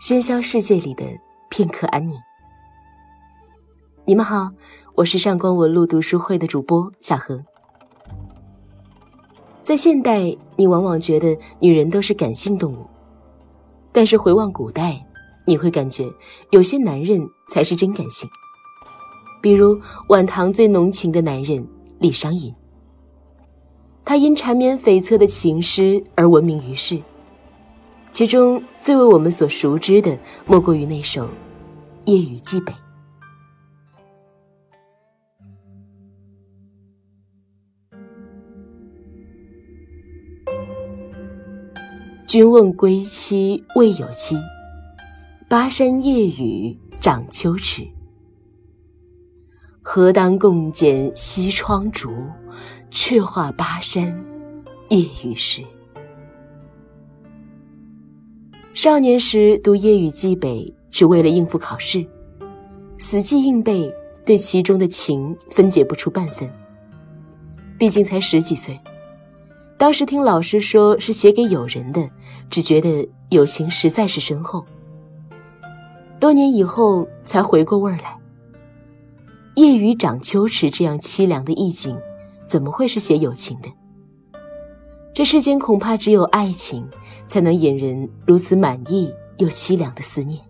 喧嚣世界里的片刻安宁。你们好，我是上官文露读书会的主播小何。在现代，你往往觉得女人都是感性动物，但是回望古代，你会感觉有些男人才是真感性。比如晚唐最浓情的男人李商隐，他因缠绵悱恻的情诗而闻名于世。其中最为我们所熟知的，莫过于那首《夜雨寄北》。君问归期未有期，巴山夜雨涨秋池。何当共剪西窗烛，却话巴山夜雨时。少年时读《夜雨寄北》，只为了应付考试，死记硬背，对其中的情分解不出半分。毕竟才十几岁，当时听老师说是写给友人的，只觉得友情实在是深厚。多年以后才回过味儿来，“夜雨涨秋池”这样凄凉的意境，怎么会是写友情的？这世间恐怕只有爱情，才能引人如此满意又凄凉的思念。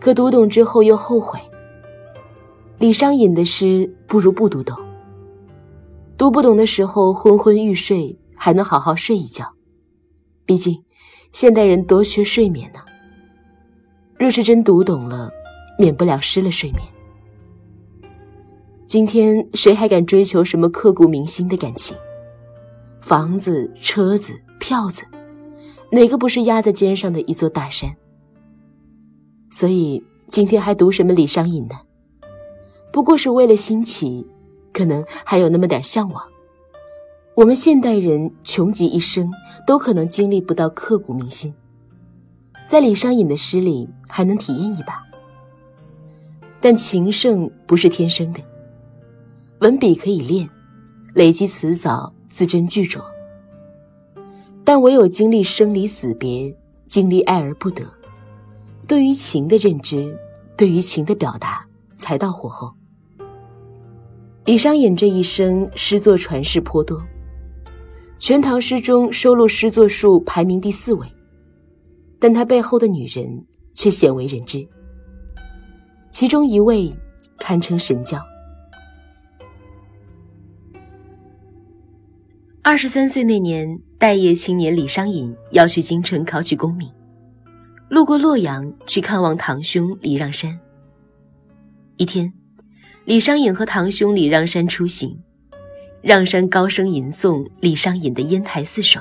可读懂之后又后悔。李商隐的诗不如不读懂。读不懂的时候昏昏欲睡，还能好好睡一觉。毕竟，现代人多缺睡眠呢。若是真读懂了，免不了失了睡眠。今天谁还敢追求什么刻骨铭心的感情？房子、车子、票子，哪个不是压在肩上的一座大山？所以今天还读什么李商隐呢？不过是为了新奇，可能还有那么点向往。我们现代人穷极一生，都可能经历不到刻骨铭心，在李商隐的诗里还能体验一把。但情圣不是天生的，文笔可以练，累积词藻。字斟句酌，但唯有经历生离死别，经历爱而不得，对于情的认知，对于情的表达，才到火候。李商隐这一生诗作传世颇多，《全唐诗》中收录诗作数排名第四位，但他背后的女人却鲜为人知，其中一位堪称神交。二十三岁那年，待业青年李商隐要去京城考取功名，路过洛阳去看望堂兄李让山。一天，李商隐和堂兄李让山出行，让山高声吟诵李商隐的《烟台四首》。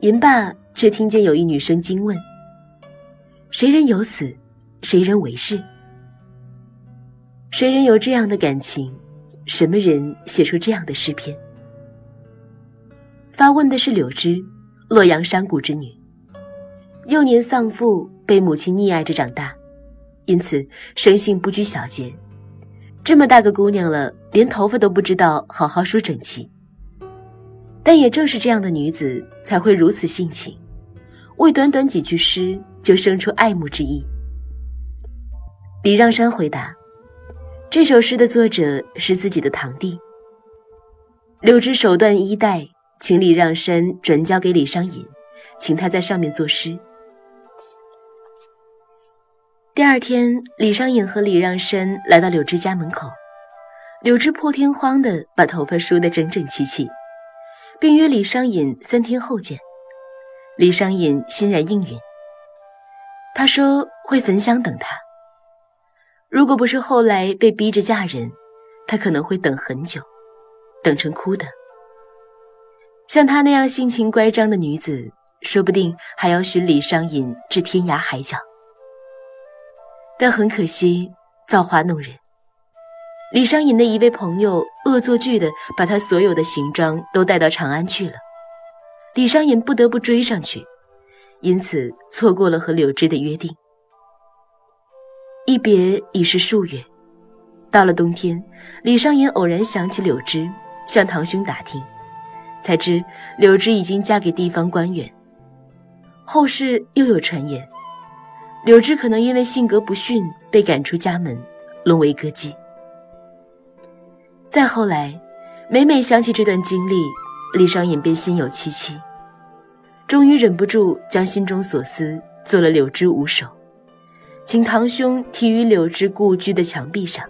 吟罢，却听见有一女生惊问：“谁人有此？谁人为是？谁人有这样的感情？什么人写出这样的诗篇？”发问的是柳枝，洛阳山谷之女。幼年丧父，被母亲溺爱着长大，因此生性不拘小节。这么大个姑娘了，连头发都不知道好好梳整齐。但也正是这样的女子，才会如此性情，为短短几句诗就生出爱慕之意。李让山回答：“这首诗的作者是自己的堂弟。”柳枝手段衣带。请李让山转交给李商隐，请他在上面作诗。第二天，李商隐和李让山来到柳枝家门口，柳枝破天荒地把头发梳得整整齐齐，并约李商隐三天后见。李商隐欣然应允，他说会焚香等他。如果不是后来被逼着嫁人，他可能会等很久，等成哭的。像她那样性情乖张的女子，说不定还要寻李商隐至天涯海角。但很可惜，造化弄人。李商隐的一位朋友恶作剧的把他所有的行装都带到长安去了，李商隐不得不追上去，因此错过了和柳枝的约定。一别已是数月，到了冬天，李商隐偶然想起柳枝，向堂兄打听。才知柳枝已经嫁给地方官员。后世又有传言，柳枝可能因为性格不驯被赶出家门，沦为歌妓。再后来，每每想起这段经历，李商隐便心有戚戚，终于忍不住将心中所思做了柳枝五首，请堂兄题于柳枝故居的墙壁上。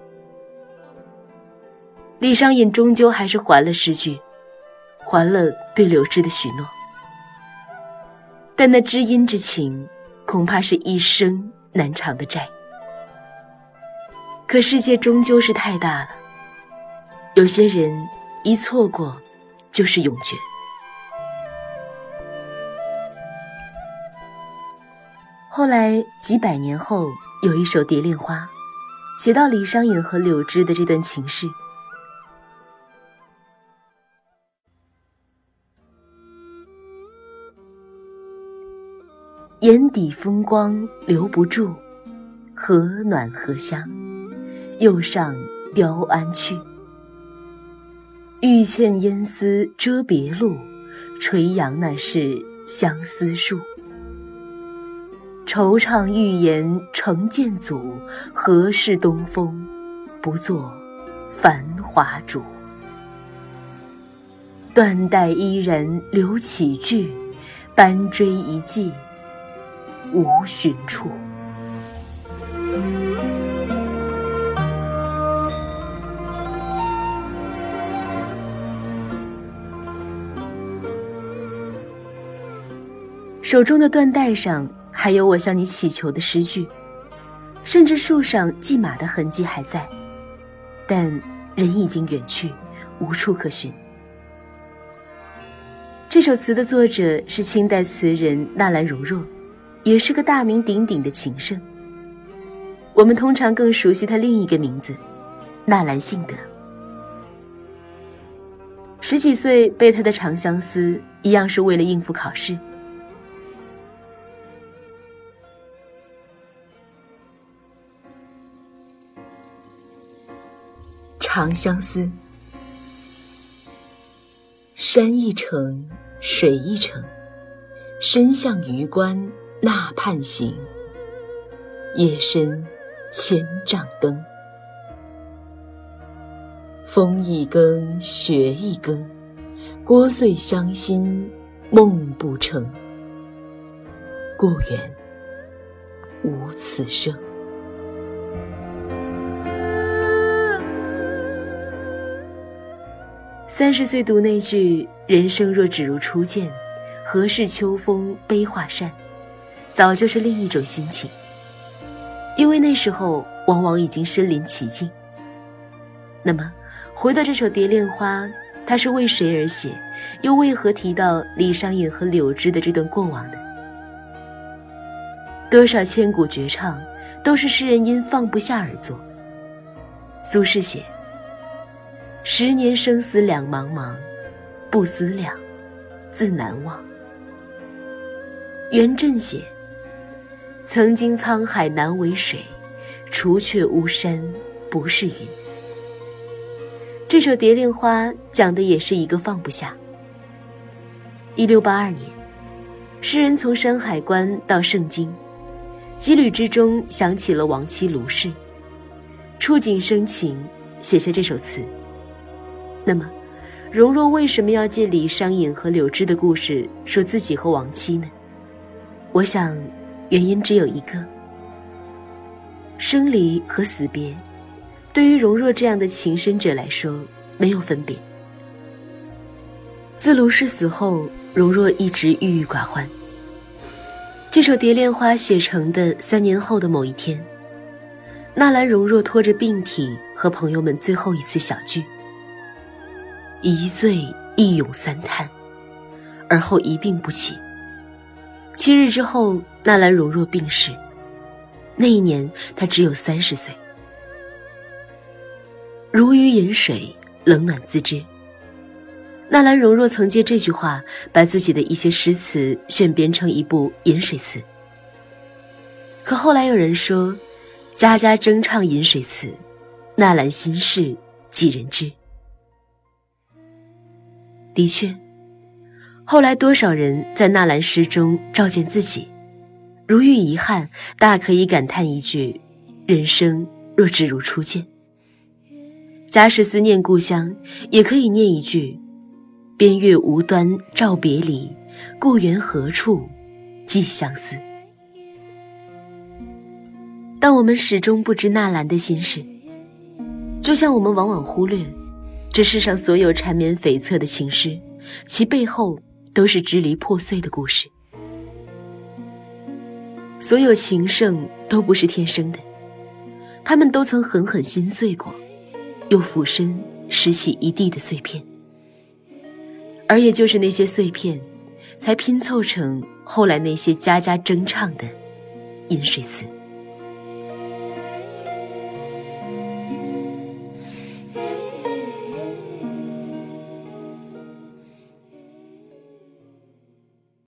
李商隐终究还是还了诗句，还了对柳枝的许诺。但那知音之情，恐怕是一生难偿的债。可世界终究是太大了，有些人一错过，就是永绝。后来几百年后，有一首《蝶恋花》，写到李商隐和柳枝的这段情事。眼底风光留不住，何暖何香，又上雕鞍去。欲倩烟丝遮别路，垂杨那是相思树。惆怅欲言成剑阻，何事东风不作繁华主？断带伊人留起句，班追一骑。无寻处。手中的缎带上还有我向你祈求的诗句，甚至树上系马的痕迹还在，但人已经远去，无处可寻。这首词的作者是清代词人纳兰容若。也是个大名鼎鼎的情圣。我们通常更熟悉他另一个名字，纳兰性德。十几岁背他的《长相思》，一样是为了应付考试。《长相思》，山一程，水一程，身向榆关。那畔行，夜深千帐灯。风一更，雪一更，聒碎乡心梦不成。故园无此声。三十岁读那句“人生若只如初见，何事秋风悲画扇”。早就是另一种心情，因为那时候往往已经身临其境。那么，回到这首《蝶恋花》，它是为谁而写？又为何提到李商隐和柳枝的这段过往呢？多少千古绝唱，都是诗人因放不下而作。苏轼写：“十年生死两茫茫，不思量，自难忘。”元稹写。曾经沧海难为水，除却巫山不是云。这首《蝶恋花》讲的也是一个放不下。一六八二年，诗人从山海关到盛京，羁旅之中想起了亡妻卢氏，触景生情，写下这首词。那么，容若为什么要借李商隐和柳枝的故事说自己和亡妻呢？我想。原因只有一个：生离和死别，对于容若这样的情深者来说没有分别。自卢氏死后，容若一直郁郁寡欢。这首《蝶恋花》写成的三年后的某一天，纳兰容若拖着病体和朋友们最后一次小聚，一醉一咏三叹，而后一病不起。七日之后，纳兰容若病逝。那一年，她只有三十岁。如鱼饮水，冷暖自知。纳兰容若曾借这句话，把自己的一些诗词选编成一部饮水词。可后来有人说，家家争唱饮水词，纳兰心事几人知？的确。后来，多少人在纳兰诗中照见自己，如遇遗憾，大可以感叹一句：“人生若只如初见。”假使思念故乡，也可以念一句：“边月无端照别离，故园何处寄相思。”但我们始终不知纳兰的心事，就像我们往往忽略，这世上所有缠绵悱恻的情诗，其背后。都是支离破碎的故事。所有情圣都不是天生的，他们都曾狠狠心碎过，又俯身拾起一地的碎片，而也就是那些碎片，才拼凑成后来那些家家争唱的《饮水词》。